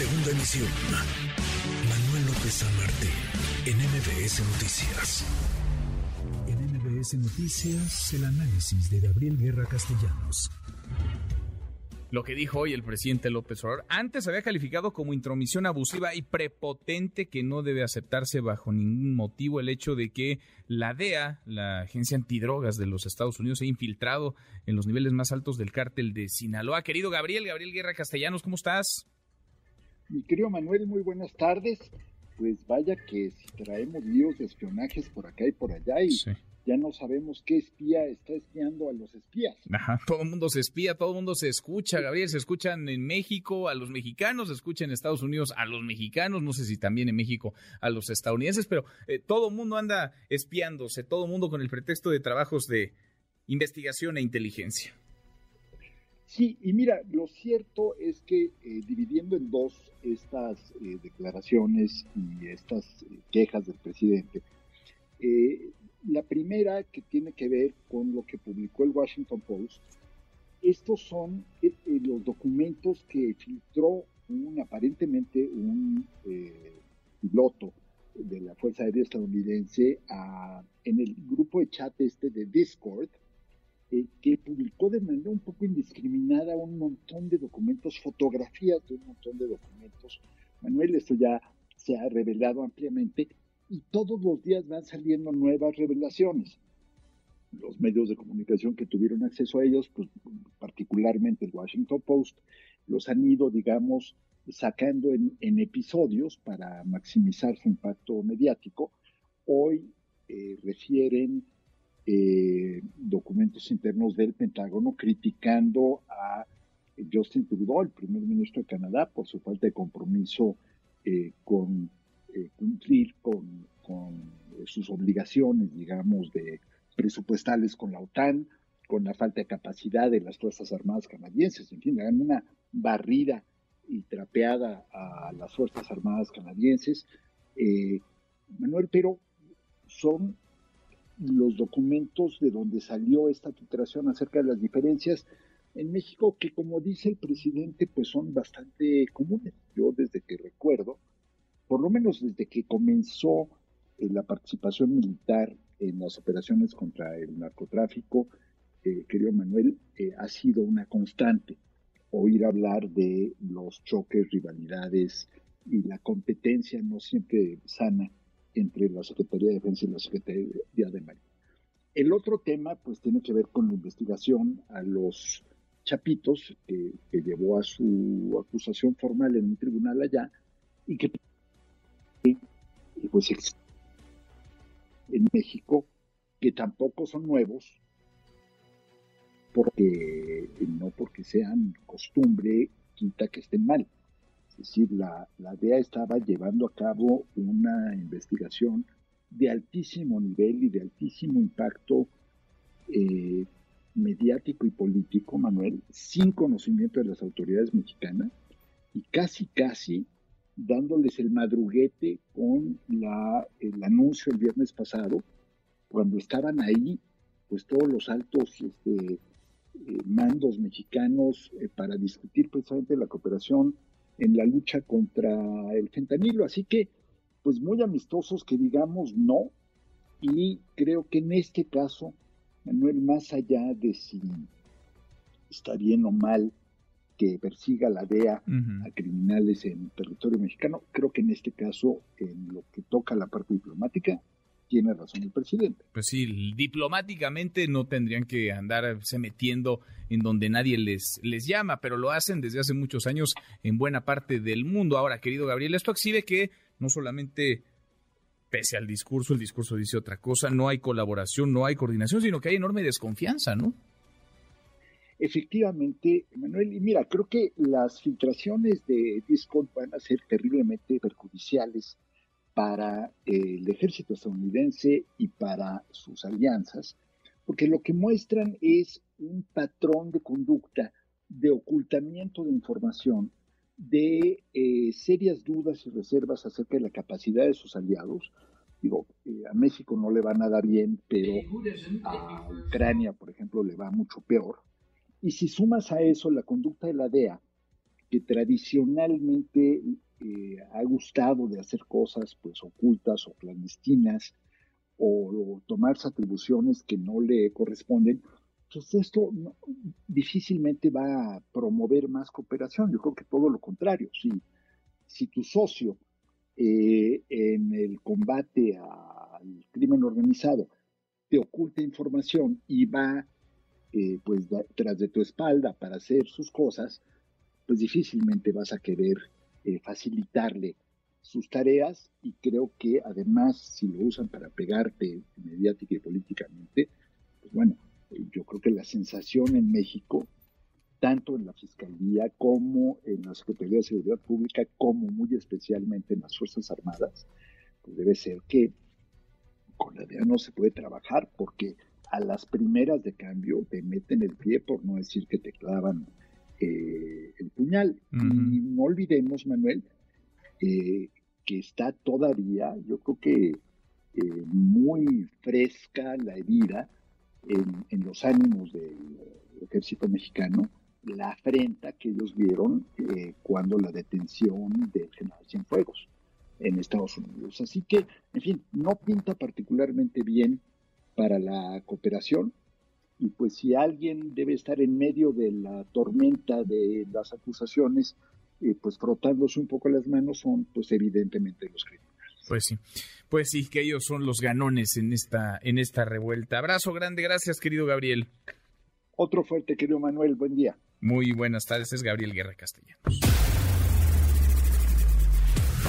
Segunda emisión. Manuel López San Martín, en MBS Noticias. En MBS Noticias, el análisis de Gabriel Guerra Castellanos lo que dijo hoy el presidente López Obrador. Antes había calificado como intromisión abusiva y prepotente que no debe aceptarse bajo ningún motivo el hecho de que la DEA, la agencia antidrogas de los Estados Unidos, se ha infiltrado en los niveles más altos del cártel de Sinaloa. Querido Gabriel, Gabriel Guerra Castellanos, ¿cómo estás? Mi querido Manuel, muy buenas tardes. Pues vaya que si traemos líos de espionajes por acá y por allá y ya no sabemos qué espía está espiando a los espías. Ajá, todo el mundo se espía, todo el mundo se escucha, Gabriel, se escuchan en México a los mexicanos, se escucha en Estados Unidos a los mexicanos, no sé si también en México a los estadounidenses, pero eh, todo el mundo anda espiándose, todo el mundo con el pretexto de trabajos de investigación e inteligencia. Sí, y mira, lo cierto es que eh, dividiendo en dos estas eh, declaraciones y estas quejas del presidente, la primera que tiene que ver con lo que publicó el Washington Post. Estos son eh, eh, los documentos que filtró un, aparentemente un eh, piloto de la Fuerza Aérea estadounidense en el grupo de chat este de Discord, que publicó de manera un poco indiscriminada un montón de documentos, fotografías de un montón de documentos. Manuel, esto ya se ha revelado ampliamente, y todos los días van saliendo nuevas revelaciones. Los medios de comunicación que tuvieron acceso a ellos, pues, particularmente el Washington Post, los han ido, digamos, sacando en, episodios para maximizar su impacto mediático. Hoy eh, refieren eh, documentos internos del Pentágono criticando a Justin Trudeau, el primer ministro de Canadá, por su falta de compromiso eh, con eh, cumplir con, sus obligaciones, digamos, de presupuestales con la OTAN, con la falta de capacidad de las Fuerzas Armadas canadienses, en fin, dan una barrida y trapeada a las Fuerzas Armadas canadienses. Eh, Manuel, pero son los documentos de donde salió esta filtración acerca de las diferencias en México, que como dice el presidente, pues son bastante comunes. Yo desde que recuerdo, por lo menos desde que comenzó eh, la participación militar en las operaciones contra el narcotráfico, eh, querido Manuel, eh, ha sido una constante oír hablar de los choques, rivalidades y la competencia no siempre sana entre la Secretaría de Defensa y la Secretaría de Marina. El otro tema, pues, tiene que ver con la investigación a los chapitos que llevó a su acusación formal en un tribunal allá y que pues en México, que tampoco son nuevos, porque no porque sean costumbre, quita que estén mal. Decir, la, la DEA estaba llevando a cabo una investigación de altísimo nivel y de altísimo impacto eh, mediático y político, Manuel, sin conocimiento de las autoridades mexicanas y casi, casi dándoles el madruguete con la, el anuncio el viernes pasado, cuando estaban ahí, pues todos los altos este, eh, mandos mexicanos eh, para discutir precisamente la cooperación en la lucha contra el fentanilo. Así que, pues muy amistosos que digamos no, y creo que en este caso, Manuel, más allá de si está bien o mal que persiga la DEA a criminales en territorio mexicano. Creo que en este caso, en lo que toca la parte diplomática, tiene razón el presidente. Pues sí, diplomáticamente no tendrían que andarse metiendo en donde nadie les, les llama, pero lo hacen desde hace muchos años en buena parte del mundo. Ahora, querido Gabriel, esto exhibe que no solamente pese al discurso, el discurso dice otra cosa, no hay colaboración, no hay coordinación, sino que hay enorme desconfianza, ¿no? Efectivamente, Manuel, y mira, creo que las filtraciones de Discord van a ser terriblemente perjudiciales para el ejército estadounidense y para sus alianzas, porque lo que muestran es un patrón de conducta de ocultamiento de información, de eh, serias dudas y reservas acerca de la capacidad de sus aliados. Digo, eh, a México no le va nada bien, pero a Ucrania, por ejemplo, le va mucho peor. Y si sumas a eso la conducta de la DEA, que tradicionalmente eh, ha gustado de hacer cosas pues ocultas o clandestinas o, tomarse atribuciones que no le corresponden, pues esto difícilmente va a promover más cooperación. Yo creo que todo lo contrario. Si, si tu socio eh, en el combate al crimen organizado te oculta información y va eh, pues tras de tu espalda para hacer sus cosas, pues difícilmente vas a querer eh, facilitarle sus tareas y creo que además si lo usan para pegarte mediática y políticamente, pues bueno, yo creo que la sensación en México tanto en la Fiscalía como en la Secretaría de Seguridad Pública, como muy especialmente en las Fuerzas Armadas, pues debe ser que con la DEA no se puede trabajar porque a las primeras de cambio te meten el pie, por no decir que te clavan eh, el puñal. Y no olvidemos, Manuel, eh, que está todavía, yo creo que eh, muy fresca la herida en, en los ánimos del ejército mexicano la afrenta que ellos vieron eh, cuando la detención del general Cienfuegos en Estados Unidos. Así que, en fin, no pinta particularmente bien para la cooperación. Y pues si alguien debe estar en medio de la tormenta de las acusaciones, eh, pues frotándose un poco las manos son pues evidentemente los criminales. Pues sí, pues sí, que ellos son los ganones en esta, en esta revuelta. Abrazo grande, gracias querido Gabriel. Otro fuerte, querido Manuel, buen día. Muy buenas tardes, es Gabriel Guerra Castellanos.